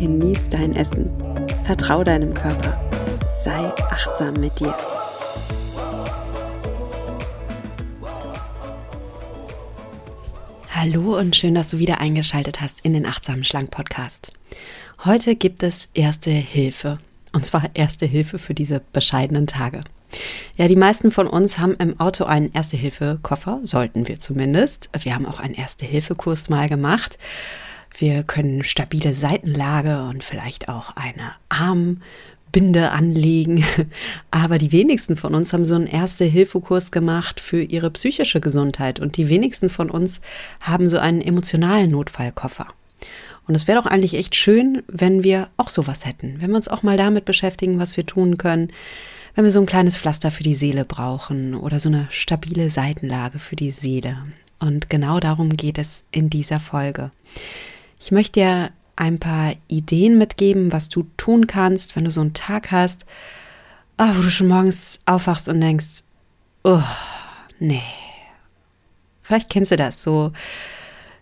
genieß dein Essen, vertrau deinem Körper, sei achtsam mit dir. Hallo und schön, dass du wieder eingeschaltet hast in den Achtsamen Schlank Podcast. Heute gibt es erste Hilfe. Und zwar erste Hilfe für diese bescheidenen Tage. Ja, die meisten von uns haben im Auto einen Erste-Hilfe-Koffer, sollten wir zumindest. Wir haben auch einen Erste-Hilfe-Kurs mal gemacht. Wir können stabile Seitenlage und vielleicht auch eine Armbinde anlegen. Aber die wenigsten von uns haben so einen Erste-Hilfe-Kurs gemacht für ihre psychische Gesundheit. Und die wenigsten von uns haben so einen emotionalen Notfallkoffer. Und es wäre doch eigentlich echt schön, wenn wir auch sowas hätten, wenn wir uns auch mal damit beschäftigen, was wir tun können, wenn wir so ein kleines Pflaster für die Seele brauchen oder so eine stabile Seitenlage für die Seele. Und genau darum geht es in dieser Folge. Ich möchte dir ein paar Ideen mitgeben, was du tun kannst, wenn du so einen Tag hast, oh, wo du schon morgens aufwachst und denkst, oh, nee. Vielleicht kennst du das so.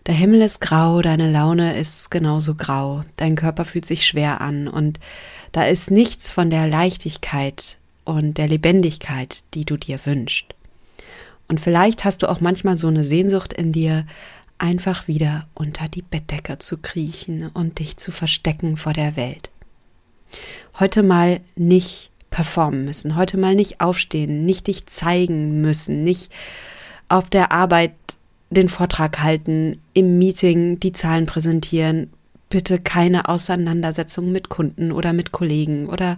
Der Himmel ist grau, deine Laune ist genauso grau, dein Körper fühlt sich schwer an und da ist nichts von der Leichtigkeit und der Lebendigkeit, die du dir wünschst. Und vielleicht hast du auch manchmal so eine Sehnsucht in dir, einfach wieder unter die Bettdecke zu kriechen und dich zu verstecken vor der Welt. Heute mal nicht performen müssen, heute mal nicht aufstehen, nicht dich zeigen müssen, nicht auf der Arbeit den Vortrag halten, im Meeting die Zahlen präsentieren, bitte keine Auseinandersetzung mit Kunden oder mit Kollegen oder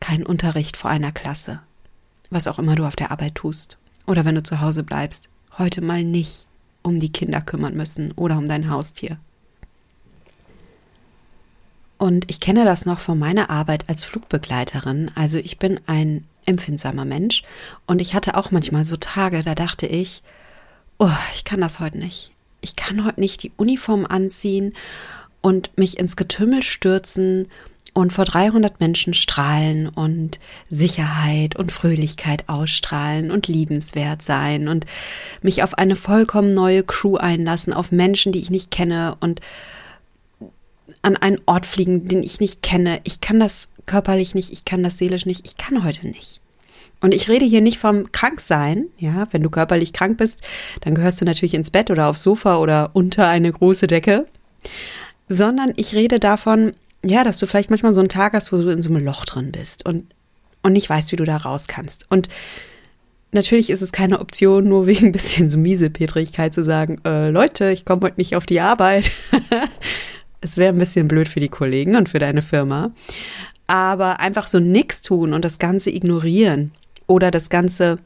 kein Unterricht vor einer Klasse. Was auch immer du auf der Arbeit tust. Oder wenn du zu Hause bleibst, heute mal nicht um die Kinder kümmern müssen oder um dein Haustier. Und ich kenne das noch von meiner Arbeit als Flugbegleiterin. Also ich bin ein empfindsamer Mensch und ich hatte auch manchmal so Tage, da dachte ich, oh, ich kann das heute nicht. Ich kann heute nicht die Uniform anziehen und mich ins Getümmel stürzen und vor 300 Menschen strahlen und Sicherheit und Fröhlichkeit ausstrahlen und liebenswert sein und mich auf eine vollkommen neue Crew einlassen, auf Menschen, die ich nicht kenne und an einen Ort fliegen, den ich nicht kenne. Ich kann das körperlich nicht, ich kann das seelisch nicht, ich kann heute nicht. Und ich rede hier nicht vom Kranksein, ja, wenn du körperlich krank bist, dann gehörst du natürlich ins Bett oder aufs Sofa oder unter eine große Decke, sondern ich rede davon, ja, dass du vielleicht manchmal so einen Tag hast, wo du in so einem Loch drin bist und, und nicht weißt, wie du da raus kannst. Und natürlich ist es keine Option, nur wegen ein bisschen so Miesepetrigkeit zu sagen, äh, Leute, ich komme heute nicht auf die Arbeit. es wäre ein bisschen blöd für die Kollegen und für deine Firma. Aber einfach so nichts tun und das Ganze ignorieren oder das Ganze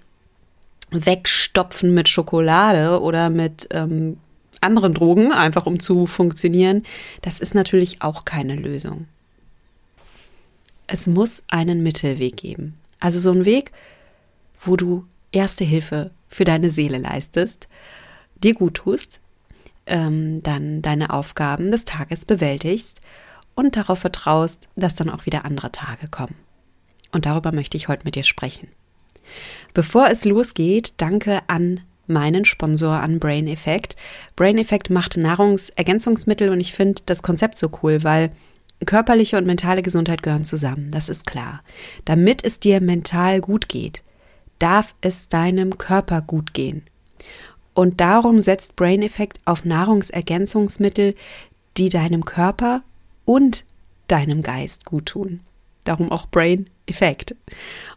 wegstopfen mit Schokolade oder mit ähm, anderen Drogen, einfach um zu funktionieren, das ist natürlich auch keine Lösung. Es muss einen Mittelweg geben. Also so einen Weg, wo du erste Hilfe für deine Seele leistest, dir gut tust, ähm, dann deine Aufgaben des Tages bewältigst und darauf vertraust, dass dann auch wieder andere Tage kommen. Und darüber möchte ich heute mit dir sprechen. Bevor es losgeht, danke an meinen Sponsor an Brain Effect. Brain Effect macht Nahrungsergänzungsmittel und ich finde das Konzept so cool, weil körperliche und mentale Gesundheit gehören zusammen, das ist klar. Damit es dir mental gut geht, darf es deinem Körper gut gehen. Und darum setzt Brain Effect auf Nahrungsergänzungsmittel, die deinem Körper und deinem Geist gut tun. Darum auch Brain Effekt.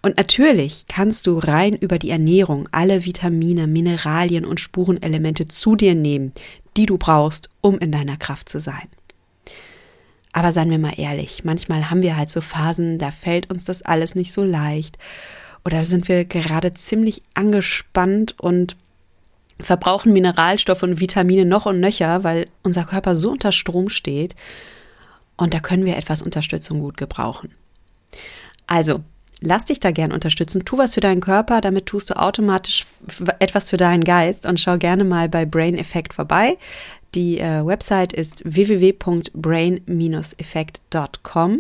Und natürlich kannst du rein über die Ernährung alle Vitamine, Mineralien und Spurenelemente zu dir nehmen, die du brauchst, um in deiner Kraft zu sein. Aber seien wir mal ehrlich, manchmal haben wir halt so Phasen, da fällt uns das alles nicht so leicht. Oder sind wir gerade ziemlich angespannt und verbrauchen Mineralstoffe und Vitamine noch und nöcher, weil unser Körper so unter Strom steht. Und da können wir etwas Unterstützung gut gebrauchen. Also, lass dich da gern unterstützen. Tu was für deinen Körper, damit tust du automatisch etwas für deinen Geist und schau gerne mal bei Brain Effect vorbei. Die äh, Website ist www.brain-effekt.com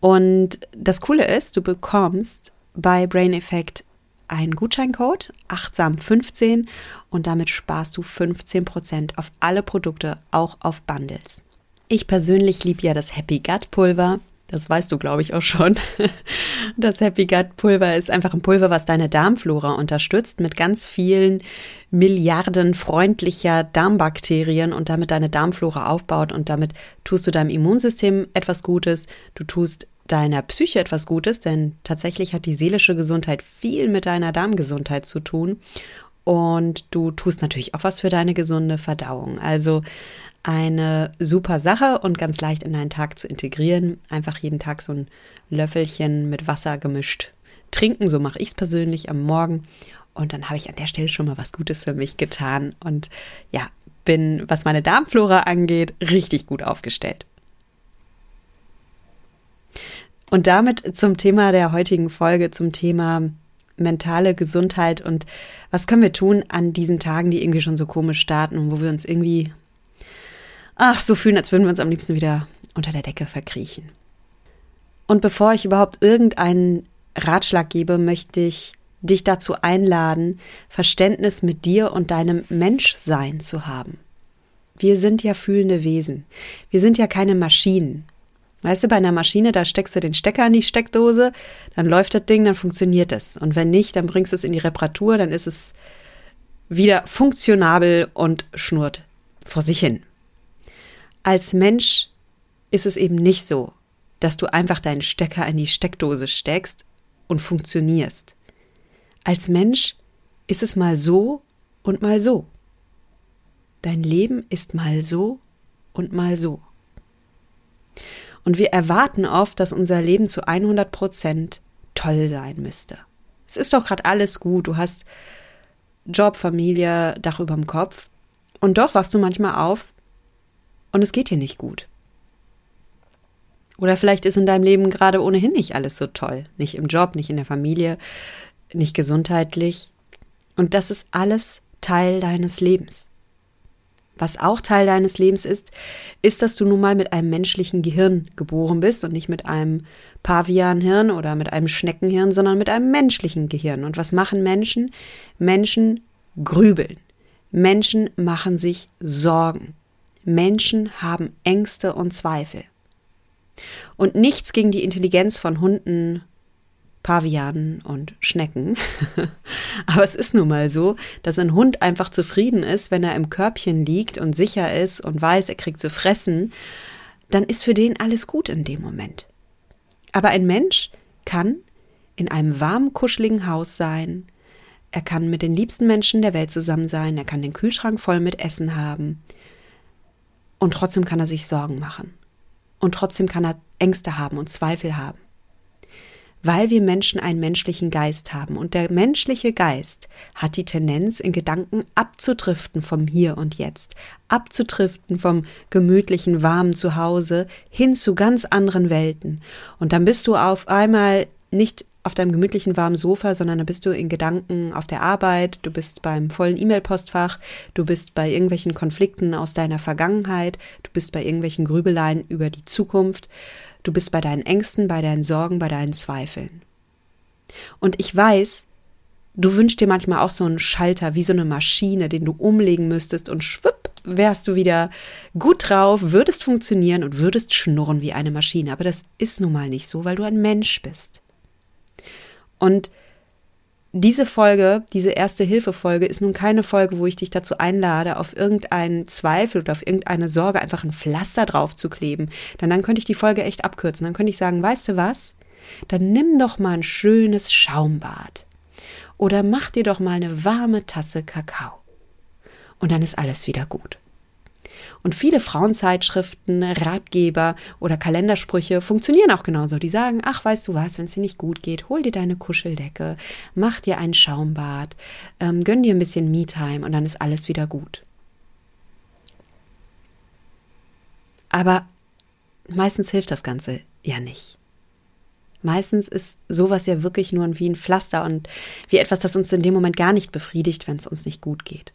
und das Coole ist, du bekommst bei Brain Effect einen Gutscheincode, achtsam15 und damit sparst du 15% auf alle Produkte, auch auf Bundles. Ich persönlich liebe ja das Happy Gut Pulver. Das weißt du, glaube ich, auch schon. Das Happy Gut Pulver ist einfach ein Pulver, was deine Darmflora unterstützt mit ganz vielen Milliarden freundlicher Darmbakterien und damit deine Darmflora aufbaut und damit tust du deinem Immunsystem etwas Gutes, du tust deiner Psyche etwas Gutes, denn tatsächlich hat die seelische Gesundheit viel mit deiner Darmgesundheit zu tun und du tust natürlich auch was für deine gesunde Verdauung. Also eine super Sache und ganz leicht in deinen Tag zu integrieren. Einfach jeden Tag so ein Löffelchen mit Wasser gemischt trinken. So mache ich es persönlich am Morgen. Und dann habe ich an der Stelle schon mal was Gutes für mich getan. Und ja, bin, was meine Darmflora angeht, richtig gut aufgestellt. Und damit zum Thema der heutigen Folge, zum Thema mentale Gesundheit und was können wir tun an diesen Tagen, die irgendwie schon so komisch starten und wo wir uns irgendwie ach, so fühlen, als würden wir uns am liebsten wieder unter der Decke verkriechen. Und bevor ich überhaupt irgendeinen Ratschlag gebe, möchte ich dich dazu einladen, Verständnis mit dir und deinem Menschsein zu haben. Wir sind ja fühlende Wesen. Wir sind ja keine Maschinen. Weißt du, bei einer Maschine, da steckst du den Stecker in die Steckdose, dann läuft das Ding, dann funktioniert es. Und wenn nicht, dann bringst du es in die Reparatur, dann ist es wieder funktionabel und schnurrt vor sich hin. Als Mensch ist es eben nicht so, dass du einfach deinen Stecker in die Steckdose steckst und funktionierst. Als Mensch ist es mal so und mal so. Dein Leben ist mal so und mal so. Und wir erwarten oft, dass unser Leben zu 100 Prozent toll sein müsste. Es ist doch gerade alles gut. Du hast Job, Familie, Dach über dem Kopf. Und doch wachst du manchmal auf und es geht dir nicht gut. Oder vielleicht ist in deinem Leben gerade ohnehin nicht alles so toll. Nicht im Job, nicht in der Familie, nicht gesundheitlich. Und das ist alles Teil deines Lebens. Was auch Teil deines Lebens ist, ist, dass du nun mal mit einem menschlichen Gehirn geboren bist und nicht mit einem Pavianhirn oder mit einem Schneckenhirn, sondern mit einem menschlichen Gehirn. Und was machen Menschen? Menschen grübeln. Menschen machen sich Sorgen. Menschen haben Ängste und Zweifel. Und nichts gegen die Intelligenz von Hunden, Pavianen und Schnecken. Aber es ist nun mal so, dass ein Hund einfach zufrieden ist, wenn er im Körbchen liegt und sicher ist und weiß, er kriegt zu fressen, dann ist für den alles gut in dem Moment. Aber ein Mensch kann in einem warmen, kuscheligen Haus sein, er kann mit den liebsten Menschen der Welt zusammen sein, er kann den Kühlschrank voll mit Essen haben, und trotzdem kann er sich Sorgen machen. Und trotzdem kann er Ängste haben und Zweifel haben. Weil wir Menschen einen menschlichen Geist haben. Und der menschliche Geist hat die Tendenz, in Gedanken abzudriften vom Hier und Jetzt. Abzudriften vom gemütlichen, warmen Zuhause hin zu ganz anderen Welten. Und dann bist du auf einmal nicht auf deinem gemütlichen warmen Sofa, sondern da bist du in Gedanken auf der Arbeit, du bist beim vollen E-Mail-Postfach, du bist bei irgendwelchen Konflikten aus deiner Vergangenheit, du bist bei irgendwelchen Grübeleien über die Zukunft, du bist bei deinen Ängsten, bei deinen Sorgen, bei deinen Zweifeln. Und ich weiß, du wünschst dir manchmal auch so einen Schalter, wie so eine Maschine, den du umlegen müsstest und schwupp, wärst du wieder gut drauf, würdest funktionieren und würdest schnurren wie eine Maschine. Aber das ist nun mal nicht so, weil du ein Mensch bist. Und diese Folge, diese erste Hilfefolge ist nun keine Folge, wo ich dich dazu einlade, auf irgendeinen Zweifel oder auf irgendeine Sorge einfach ein Pflaster drauf zu kleben. Denn dann könnte ich die Folge echt abkürzen. Dann könnte ich sagen, weißt du was? Dann nimm doch mal ein schönes Schaumbad. Oder mach dir doch mal eine warme Tasse Kakao. Und dann ist alles wieder gut. Und viele Frauenzeitschriften, Ratgeber oder Kalendersprüche funktionieren auch genauso. Die sagen, ach, weißt du was, wenn es dir nicht gut geht, hol dir deine Kuscheldecke, mach dir ein Schaumbad, ähm, gönn dir ein bisschen Me-Time und dann ist alles wieder gut. Aber meistens hilft das Ganze ja nicht. Meistens ist sowas ja wirklich nur wie ein Pflaster und wie etwas, das uns in dem Moment gar nicht befriedigt, wenn es uns nicht gut geht.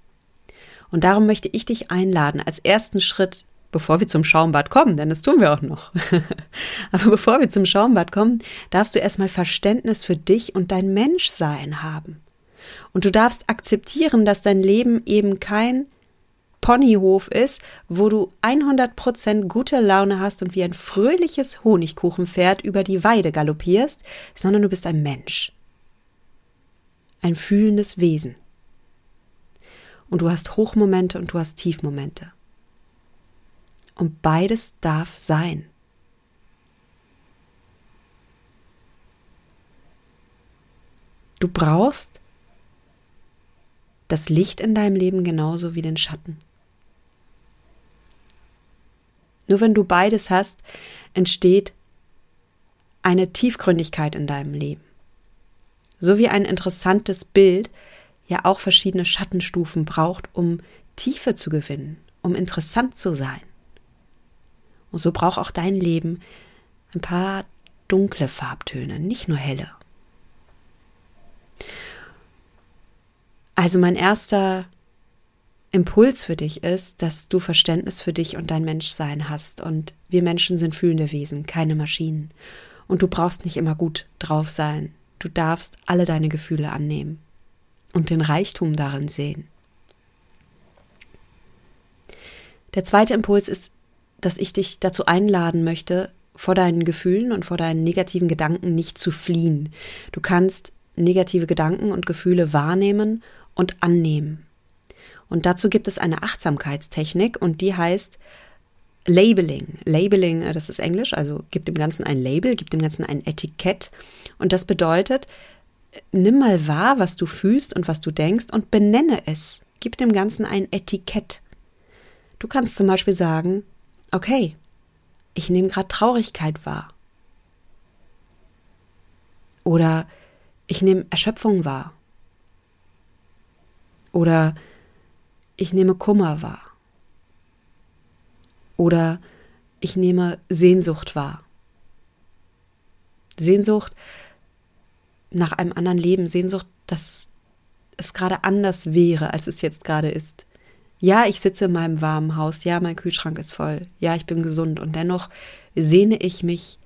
Und darum möchte ich dich einladen, als ersten Schritt, bevor wir zum Schaumbad kommen, denn das tun wir auch noch. Aber bevor wir zum Schaumbad kommen, darfst du erstmal Verständnis für dich und dein Menschsein haben. Und du darfst akzeptieren, dass dein Leben eben kein Ponyhof ist, wo du 100% gute Laune hast und wie ein fröhliches Honigkuchenpferd über die Weide galoppierst, sondern du bist ein Mensch. Ein fühlendes Wesen. Und du hast Hochmomente und du hast Tiefmomente. Und beides darf sein. Du brauchst das Licht in deinem Leben genauso wie den Schatten. Nur wenn du beides hast, entsteht eine Tiefgründigkeit in deinem Leben. So wie ein interessantes Bild ja auch verschiedene Schattenstufen braucht, um Tiefe zu gewinnen, um interessant zu sein. Und so braucht auch dein Leben ein paar dunkle Farbtöne, nicht nur helle. Also mein erster Impuls für dich ist, dass du Verständnis für dich und dein Menschsein hast. Und wir Menschen sind fühlende Wesen, keine Maschinen. Und du brauchst nicht immer gut drauf sein. Du darfst alle deine Gefühle annehmen und den Reichtum darin sehen. Der zweite Impuls ist, dass ich dich dazu einladen möchte, vor deinen Gefühlen und vor deinen negativen Gedanken nicht zu fliehen. Du kannst negative Gedanken und Gefühle wahrnehmen und annehmen. Und dazu gibt es eine Achtsamkeitstechnik und die heißt Labeling. Labeling, äh, das ist Englisch, also gibt dem Ganzen ein Label, gibt dem Ganzen ein Etikett. Und das bedeutet, nimm mal wahr, was du fühlst und was du denkst und benenne es. Gib dem Ganzen ein Etikett. Du kannst zum Beispiel sagen, okay, ich nehme gerade Traurigkeit wahr. Oder ich nehme Erschöpfung wahr. Oder ich nehme Kummer wahr. Oder ich nehme Sehnsucht wahr. Sehnsucht nach einem anderen Leben, Sehnsucht, dass es gerade anders wäre, als es jetzt gerade ist. Ja, ich sitze in meinem warmen Haus, ja, mein Kühlschrank ist voll, ja, ich bin gesund und dennoch sehne ich mich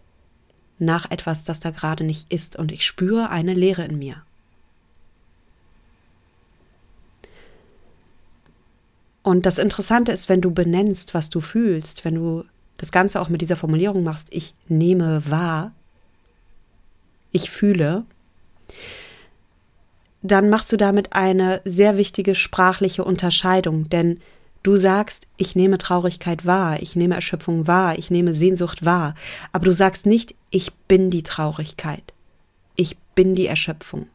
nach etwas, das da gerade nicht ist und ich spüre eine Leere in mir. Und das Interessante ist, wenn du benennst, was du fühlst, wenn du das Ganze auch mit dieser Formulierung machst, ich nehme wahr, ich fühle, dann machst du damit eine sehr wichtige sprachliche Unterscheidung, denn du sagst, ich nehme Traurigkeit wahr, ich nehme Erschöpfung wahr, ich nehme Sehnsucht wahr, aber du sagst nicht, ich bin die Traurigkeit, ich bin die Erschöpfung.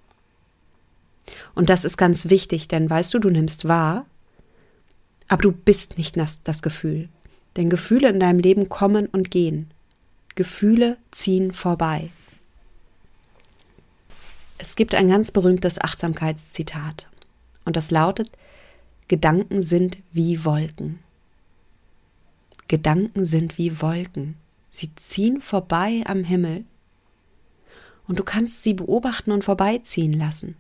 Und das ist ganz wichtig, denn weißt du, du nimmst wahr, aber du bist nicht das, das Gefühl. Denn Gefühle in deinem Leben kommen und gehen. Gefühle ziehen vorbei. Es gibt ein ganz berühmtes Achtsamkeitszitat. Und das lautet, Gedanken sind wie Wolken. Gedanken sind wie Wolken. Sie ziehen vorbei am Himmel. Und du kannst sie beobachten und vorbeiziehen lassen.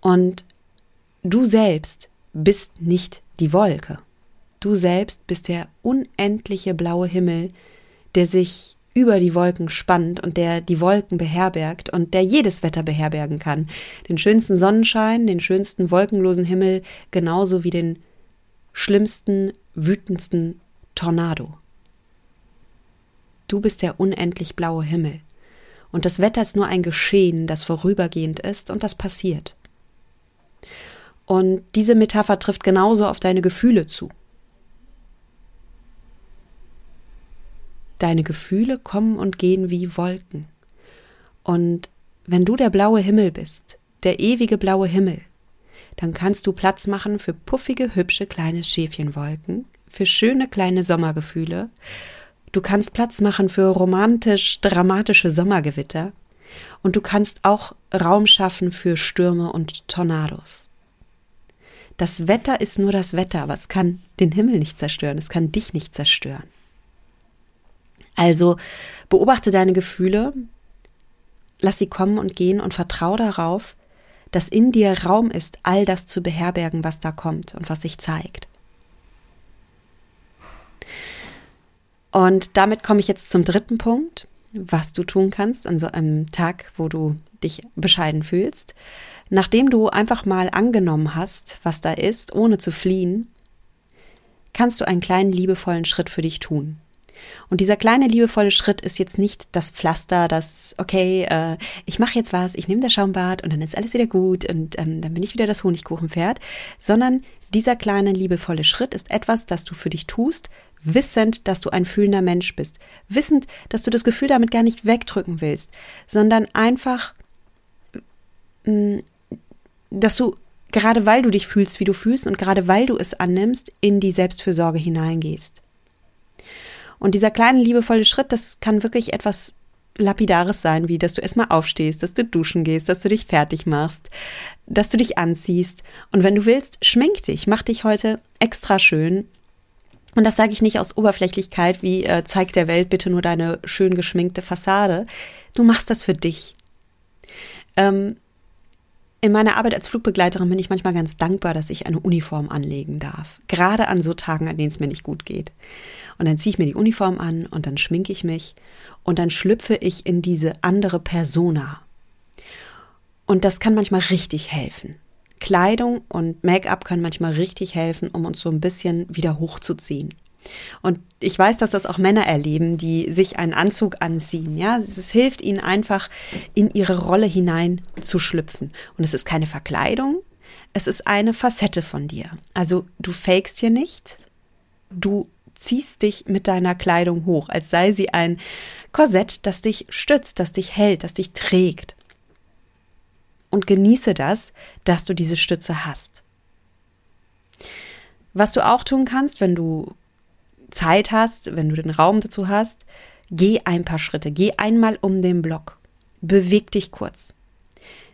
Und du selbst bist nicht die Wolke. Du selbst bist der unendliche blaue Himmel, der sich über die Wolken spannt und der die Wolken beherbergt und der jedes Wetter beherbergen kann. Den schönsten Sonnenschein, den schönsten wolkenlosen Himmel, genauso wie den schlimmsten, wütendsten Tornado. Du bist der unendlich blaue Himmel. Und das Wetter ist nur ein Geschehen, das vorübergehend ist und das passiert. Und diese Metapher trifft genauso auf deine Gefühle zu. Deine Gefühle kommen und gehen wie Wolken. Und wenn du der blaue Himmel bist, der ewige blaue Himmel, dann kannst du Platz machen für puffige, hübsche kleine Schäfchenwolken, für schöne kleine Sommergefühle. Du kannst Platz machen für romantisch, dramatische Sommergewitter. Und du kannst auch Raum schaffen für Stürme und Tornados. Das Wetter ist nur das Wetter, aber es kann den Himmel nicht zerstören, es kann dich nicht zerstören. Also beobachte deine Gefühle, lass sie kommen und gehen und vertraue darauf, dass in dir Raum ist, all das zu beherbergen, was da kommt und was sich zeigt. Und damit komme ich jetzt zum dritten Punkt, was du tun kannst an so einem Tag, wo du dich bescheiden fühlst. Nachdem du einfach mal angenommen hast, was da ist, ohne zu fliehen, kannst du einen kleinen liebevollen Schritt für dich tun. Und dieser kleine liebevolle Schritt ist jetzt nicht das Pflaster, das, okay, äh, ich mache jetzt was, ich nehme das Schaumbad und dann ist alles wieder gut und ähm, dann bin ich wieder das Honigkuchenpferd, sondern dieser kleine liebevolle Schritt ist etwas, das du für dich tust, wissend, dass du ein fühlender Mensch bist, wissend, dass du das Gefühl damit gar nicht wegdrücken willst, sondern einfach, mh, mm, dass du gerade weil du dich fühlst, wie du fühlst und gerade weil du es annimmst, in die Selbstfürsorge hineingehst. Und dieser kleine liebevolle Schritt, das kann wirklich etwas Lapidares sein, wie dass du erstmal aufstehst, dass du duschen gehst, dass du dich fertig machst, dass du dich anziehst. Und wenn du willst, schmink dich, mach dich heute extra schön. Und das sage ich nicht aus Oberflächlichkeit, wie äh, zeig der Welt bitte nur deine schön geschminkte Fassade. Du machst das für dich. Ähm, in meiner Arbeit als Flugbegleiterin bin ich manchmal ganz dankbar, dass ich eine Uniform anlegen darf. Gerade an so Tagen, an denen es mir nicht gut geht. Und dann ziehe ich mir die Uniform an und dann schminke ich mich und dann schlüpfe ich in diese andere Persona. Und das kann manchmal richtig helfen. Kleidung und Make-up kann manchmal richtig helfen, um uns so ein bisschen wieder hochzuziehen. Und ich weiß, dass das auch Männer erleben, die sich einen Anzug anziehen. Ja, es hilft ihnen einfach, in ihre Rolle hinein zu schlüpfen. Und es ist keine Verkleidung, es ist eine Facette von dir. Also du fakest hier nicht, du ziehst dich mit deiner Kleidung hoch, als sei sie ein Korsett, das dich stützt, das dich hält, das dich trägt. Und genieße das, dass du diese Stütze hast. Was du auch tun kannst, wenn du Zeit hast, wenn du den Raum dazu hast, geh ein paar Schritte, geh einmal um den Block, beweg dich kurz.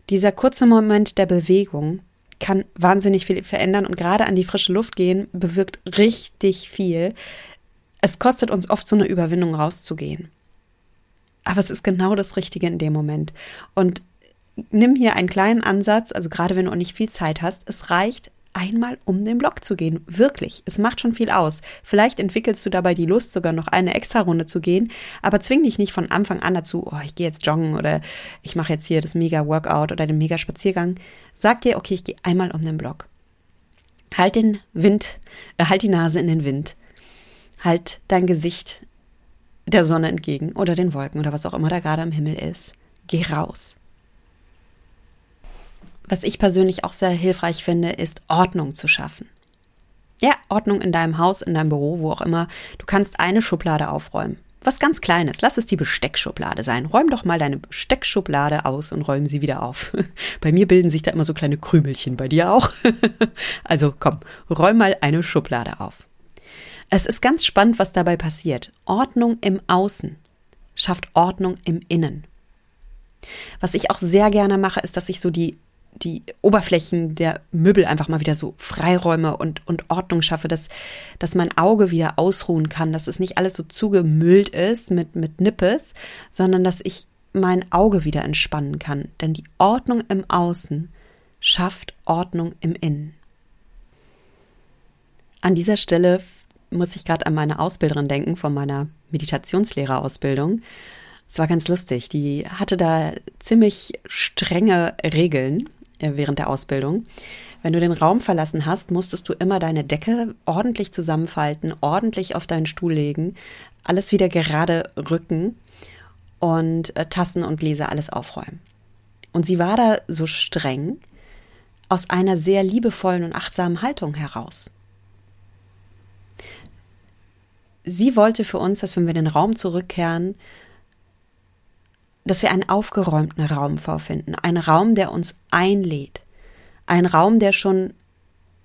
Dieser kurze Moment der Bewegung kann wahnsinnig viel verändern und gerade an die frische Luft gehen bewirkt richtig viel. Es kostet uns oft so eine Überwindung rauszugehen. Aber es ist genau das Richtige in dem Moment. Und nimm hier einen kleinen Ansatz, also gerade wenn du auch nicht viel Zeit hast, es reicht einmal um den Block zu gehen. Wirklich. Es macht schon viel aus. Vielleicht entwickelst du dabei die Lust, sogar noch eine extra Runde zu gehen, aber zwing dich nicht von Anfang an dazu, oh, ich gehe jetzt joggen oder ich mache jetzt hier das Mega-Workout oder den Mega-Spaziergang. Sag dir, okay, ich gehe einmal um den Block. Halt den Wind, äh, halt die Nase in den Wind. Halt dein Gesicht der Sonne entgegen oder den Wolken oder was auch immer da gerade am Himmel ist. Geh raus. Was ich persönlich auch sehr hilfreich finde, ist Ordnung zu schaffen. Ja, Ordnung in deinem Haus, in deinem Büro, wo auch immer. Du kannst eine Schublade aufräumen. Was ganz Kleines. Lass es die Besteckschublade sein. Räum doch mal deine Besteckschublade aus und räum sie wieder auf. Bei mir bilden sich da immer so kleine Krümelchen. Bei dir auch? Also komm, räum mal eine Schublade auf. Es ist ganz spannend, was dabei passiert. Ordnung im Außen schafft Ordnung im Innen. Was ich auch sehr gerne mache, ist, dass ich so die die Oberflächen der Möbel einfach mal wieder so Freiräume und, und Ordnung schaffe, dass, dass mein Auge wieder ausruhen kann, dass es nicht alles so zugemüllt ist mit, mit Nippes, sondern dass ich mein Auge wieder entspannen kann. Denn die Ordnung im Außen schafft Ordnung im Innen. An dieser Stelle muss ich gerade an meine Ausbilderin denken von meiner Meditationslehrerausbildung. Es war ganz lustig. Die hatte da ziemlich strenge Regeln während der Ausbildung. Wenn du den Raum verlassen hast, musstest du immer deine Decke ordentlich zusammenfalten, ordentlich auf deinen Stuhl legen, alles wieder gerade rücken und äh, Tassen und Gläser alles aufräumen. Und sie war da so streng aus einer sehr liebevollen und achtsamen Haltung heraus. Sie wollte für uns, dass wenn wir den Raum zurückkehren, dass wir einen aufgeräumten Raum vorfinden, einen Raum, der uns einlädt, ein Raum, der schon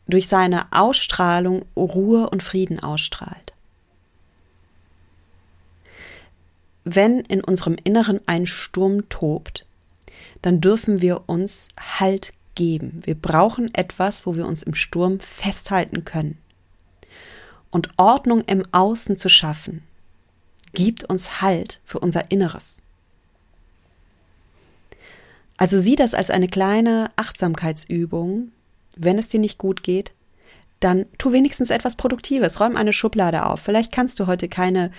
durch seine Ausstrahlung Ruhe und Frieden ausstrahlt. Wenn in unserem Inneren ein Sturm tobt, dann dürfen wir uns Halt geben. Wir brauchen etwas, wo wir uns im Sturm festhalten können. Und Ordnung im Außen zu schaffen, gibt uns Halt für unser Inneres. Also sieh das als eine kleine Achtsamkeitsübung. Wenn es dir nicht gut geht, dann tu wenigstens etwas Produktives. Räum eine Schublade auf. Vielleicht kannst du heute keine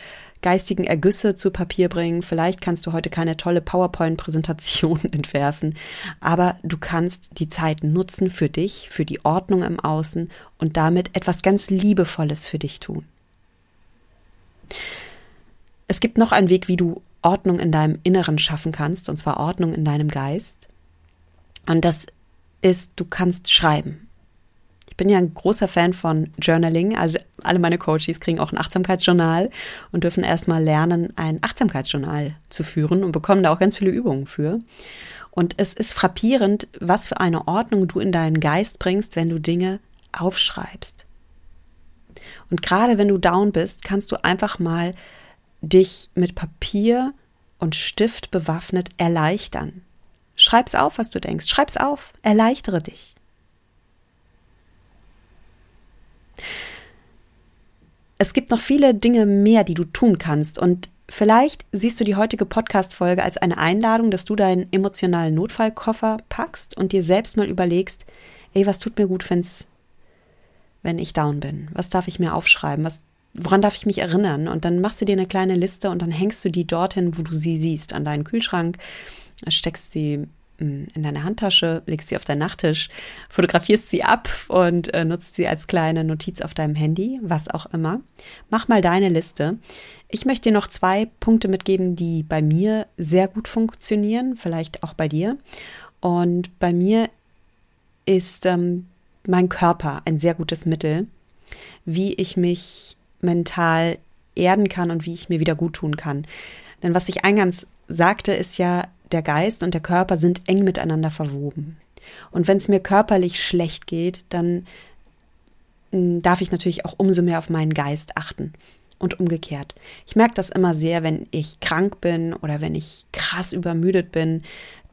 geistigen Ergüsse zu Papier bringen. Vielleicht kannst du heute keine tolle PowerPoint-Präsentation entwerfen. Aber du kannst die Zeit nutzen für dich, für die Ordnung im Außen und damit etwas ganz Liebevolles für dich tun. Es gibt noch einen Weg, wie du Ordnung in deinem Inneren schaffen kannst, und zwar Ordnung in deinem Geist. Und das ist, du kannst schreiben. Ich bin ja ein großer Fan von Journaling. Also alle meine Coaches kriegen auch ein Achtsamkeitsjournal und dürfen erstmal lernen, ein Achtsamkeitsjournal zu führen und bekommen da auch ganz viele Übungen für. Und es ist frappierend, was für eine Ordnung du in deinen Geist bringst, wenn du Dinge aufschreibst. Und gerade wenn du down bist, kannst du einfach mal dich mit Papier und Stift bewaffnet erleichtern. Schreib's auf, was du denkst. Schreib's auf. Erleichtere dich. Es gibt noch viele Dinge mehr, die du tun kannst und vielleicht siehst du die heutige Podcast-Folge als eine Einladung, dass du deinen emotionalen Notfallkoffer packst und dir selbst mal überlegst, ey, was tut mir gut, wenn's, wenn ich down bin? Was darf ich mir aufschreiben? Was woran darf ich mich erinnern? Und dann machst du dir eine kleine Liste und dann hängst du die dorthin, wo du sie siehst, an deinen Kühlschrank, steckst sie hm, in deine Handtasche, legst sie auf deinen Nachttisch, fotografierst sie ab und äh, nutzt sie als kleine Notiz auf deinem Handy, was auch immer. Mach mal deine Liste. Ich möchte dir noch zwei Punkte mitgeben, die bei mir sehr gut funktionieren, vielleicht auch bei dir. Und bei mir ist ähm, mein Körper ein sehr gutes Mittel, wie ich mich mental erden kann und wie ich mir wieder gut tun kann. Denn was ich eingangs sagte, ist ja, der Geist und der Körper sind eng miteinander verwoben. Und wenn es mir körperlich schlecht geht, dann hm, darf ich natürlich auch umso mehr auf meinen Geist achten. Und umgekehrt. Ich merke das immer sehr, wenn ich krank bin oder wenn ich krass übermüdet bin,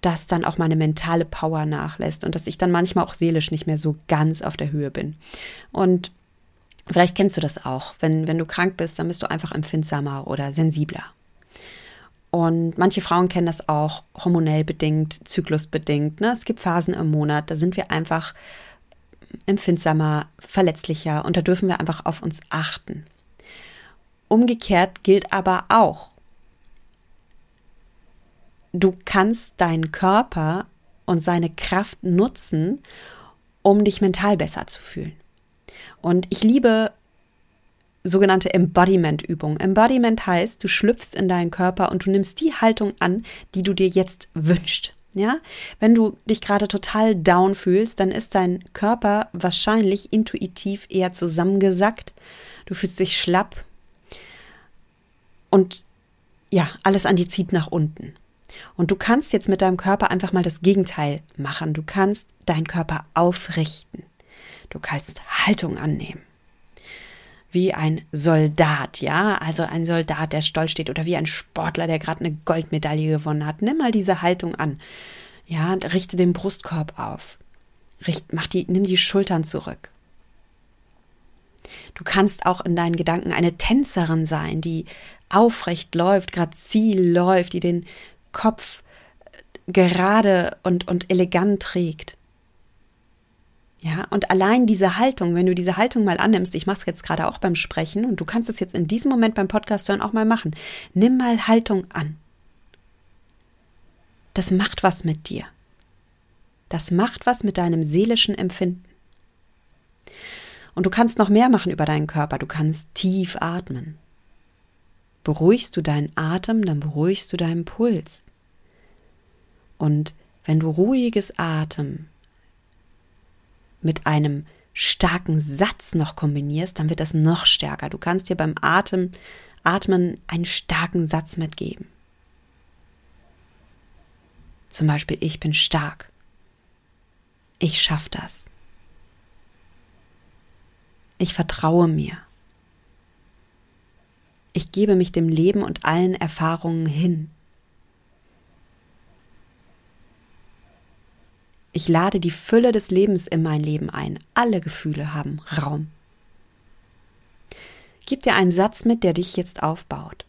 dass dann auch meine mentale Power nachlässt und dass ich dann manchmal auch seelisch nicht mehr so ganz auf der Höhe bin. Und Vielleicht kennst du das auch. Wenn, wenn du krank bist, dann bist du einfach empfindsamer oder sensibler. Und manche Frauen kennen das auch hormonell bedingt, zyklusbedingt. Ne? Es gibt Phasen im Monat, da sind wir einfach empfindsamer, verletzlicher und da dürfen wir einfach auf uns achten. Umgekehrt gilt aber auch, du kannst deinen Körper und seine Kraft nutzen, um dich mental besser zu fühlen. Und ich liebe sogenannte Embodiment-Übungen. Embodiment heißt, du schlüpfst in deinen Körper und du nimmst die Haltung an, die du dir jetzt wünschst. Ja, wenn du dich gerade total down fühlst, dann ist dein Körper wahrscheinlich intuitiv eher zusammengesackt. Du fühlst dich schlapp und ja, alles an die zieht nach unten. Und du kannst jetzt mit deinem Körper einfach mal das Gegenteil machen. Du kannst deinen Körper aufrichten. Du kannst Haltung annehmen. Wie ein Soldat, ja, also ein Soldat, der stolz steht, oder wie ein Sportler, der gerade eine Goldmedaille gewonnen hat. Nimm mal diese Haltung an. Ja, richte den Brustkorb auf. Richt, mach die, nimm die Schultern zurück. Du kannst auch in deinen Gedanken eine Tänzerin sein, die aufrecht läuft, grazil läuft, die den Kopf gerade und, und elegant trägt. Ja, und allein diese Haltung, wenn du diese Haltung mal annimmst, ich mache es jetzt gerade auch beim Sprechen und du kannst es jetzt in diesem Moment beim Podcast hören auch mal machen. Nimm mal Haltung an. Das macht was mit dir. Das macht was mit deinem seelischen Empfinden. Und du kannst noch mehr machen über deinen Körper. Du kannst tief atmen. Beruhigst du deinen Atem, dann beruhigst du deinen Puls. Und wenn du ruhiges Atem mit einem starken Satz noch kombinierst, dann wird das noch stärker. Du kannst dir beim Atem, Atmen einen starken Satz mitgeben. Zum Beispiel, ich bin stark. Ich schaffe das. Ich vertraue mir. Ich gebe mich dem Leben und allen Erfahrungen hin. Ich lade die Fülle des Lebens in mein Leben ein. Alle Gefühle haben Raum. Gib dir einen Satz mit, der dich jetzt aufbaut.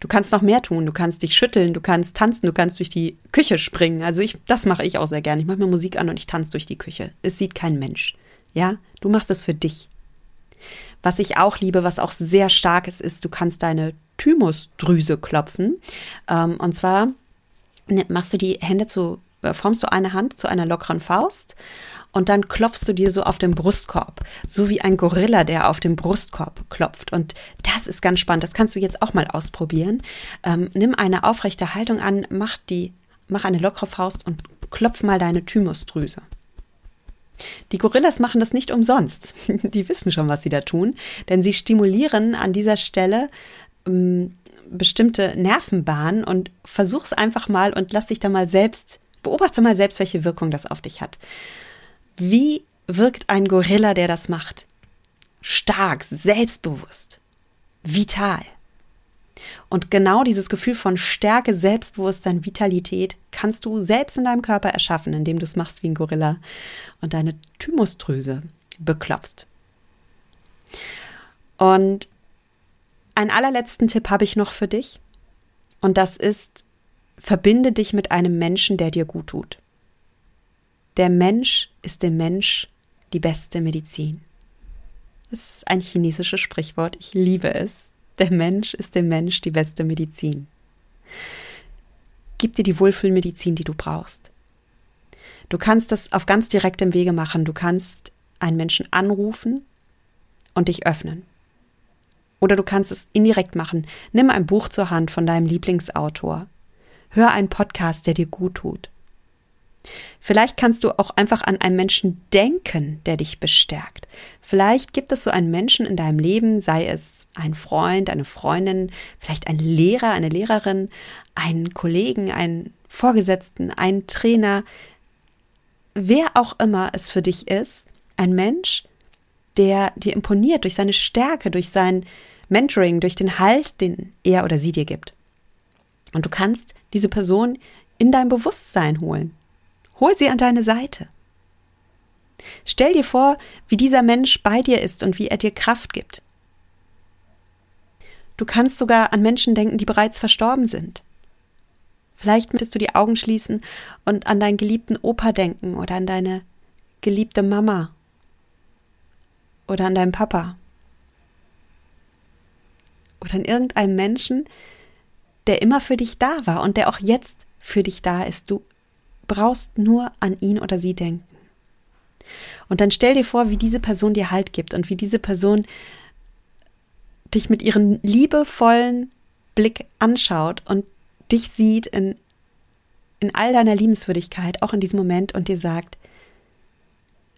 Du kannst noch mehr tun. Du kannst dich schütteln, du kannst tanzen, du kannst durch die Küche springen. Also ich, das mache ich auch sehr gerne. Ich mache mir Musik an und ich tanze durch die Küche. Es sieht kein Mensch. Ja, du machst es für dich. Was ich auch liebe, was auch sehr stark ist, ist, du kannst deine Thymusdrüse klopfen. Ähm, und zwar machst du die Hände zu, formst du eine Hand zu einer lockeren Faust und dann klopfst du dir so auf den Brustkorb, so wie ein Gorilla, der auf den Brustkorb klopft. Und das ist ganz spannend. Das kannst du jetzt auch mal ausprobieren. Ähm, nimm eine aufrechte Haltung an, mach die, mach eine lockere Faust und klopf mal deine Thymusdrüse. Die Gorillas machen das nicht umsonst. Die wissen schon, was sie da tun, denn sie stimulieren an dieser Stelle ähm, bestimmte Nervenbahnen und versuch's einfach mal und lass dich da mal selbst, beobachte mal selbst, welche Wirkung das auf dich hat. Wie wirkt ein Gorilla, der das macht? Stark, selbstbewusst, vital. Und genau dieses Gefühl von Stärke, Selbstbewusstsein, Vitalität kannst du selbst in deinem Körper erschaffen, indem du es machst wie ein Gorilla und deine Thymusdrüse beklopfst. Und einen allerletzten Tipp habe ich noch für dich. Und das ist, verbinde dich mit einem Menschen, der dir gut tut. Der Mensch ist dem Mensch die beste Medizin. Das ist ein chinesisches Sprichwort. Ich liebe es. Der Mensch ist dem Mensch die beste Medizin. Gib dir die Wohlfühlmedizin, die du brauchst. Du kannst das auf ganz direktem Wege machen. Du kannst einen Menschen anrufen und dich öffnen. Oder du kannst es indirekt machen. Nimm ein Buch zur Hand von deinem Lieblingsautor. Hör einen Podcast, der dir gut tut. Vielleicht kannst du auch einfach an einen Menschen denken, der dich bestärkt. Vielleicht gibt es so einen Menschen in deinem Leben, sei es ein Freund, eine Freundin, vielleicht ein Lehrer, eine Lehrerin, einen Kollegen, einen Vorgesetzten, einen Trainer, wer auch immer es für dich ist, ein Mensch, der dir imponiert durch seine Stärke, durch sein Mentoring, durch den Halt, den er oder sie dir gibt. Und du kannst diese Person in dein Bewusstsein holen. Hol sie an deine Seite. Stell dir vor, wie dieser Mensch bei dir ist und wie er dir Kraft gibt. Du kannst sogar an Menschen denken, die bereits verstorben sind. Vielleicht möchtest du die Augen schließen und an deinen geliebten Opa denken oder an deine geliebte Mama oder an deinen Papa oder an irgendeinen Menschen, der immer für dich da war und der auch jetzt für dich da ist. Du brauchst nur an ihn oder sie denken. Und dann stell dir vor, wie diese Person dir Halt gibt und wie diese Person dich mit ihrem liebevollen Blick anschaut und dich sieht in, in all deiner Liebenswürdigkeit, auch in diesem Moment und dir sagt,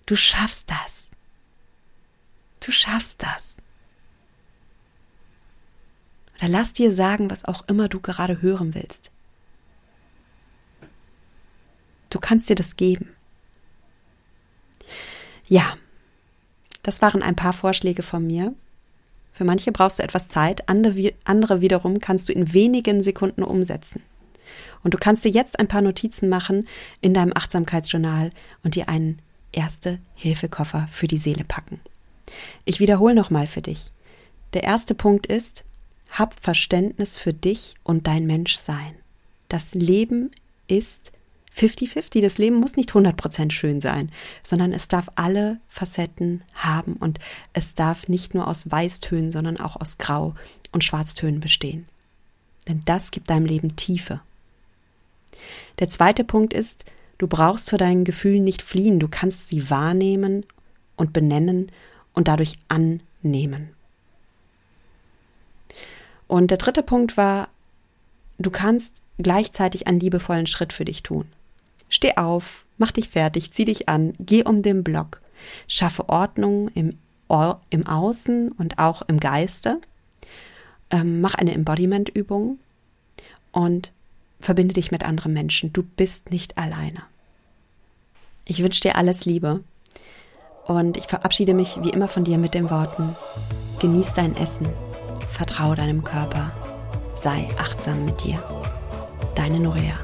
du schaffst das. Du schaffst das. Oder lass dir sagen, was auch immer du gerade hören willst. Du kannst dir das geben. Ja, das waren ein paar Vorschläge von mir. Für manche brauchst du etwas Zeit, andere wiederum kannst du in wenigen Sekunden umsetzen. Und du kannst dir jetzt ein paar Notizen machen in deinem Achtsamkeitsjournal und dir einen erste Hilfekoffer für die Seele packen. Ich wiederhole nochmal für dich. Der erste Punkt ist, hab Verständnis für dich und dein Menschsein. Das Leben ist 50-50. Das Leben muss nicht 100% schön sein, sondern es darf alle Facetten haben und es darf nicht nur aus Weißtönen, sondern auch aus Grau und Schwarztönen bestehen. Denn das gibt deinem Leben Tiefe. Der zweite Punkt ist, du brauchst vor deinen Gefühlen nicht fliehen, du kannst sie wahrnehmen und benennen und dadurch annehmen. Und der dritte Punkt war, du kannst gleichzeitig einen liebevollen Schritt für dich tun. Steh auf, mach dich fertig, zieh dich an, geh um den Block, schaffe Ordnung im, im Außen und auch im Geiste, ähm, mach eine Embodiment-Übung und verbinde dich mit anderen Menschen. Du bist nicht alleine. Ich wünsche dir alles Liebe und ich verabschiede mich wie immer von dir mit den Worten, genieß dein Essen, vertraue deinem Körper, sei achtsam mit dir. Deine Norea.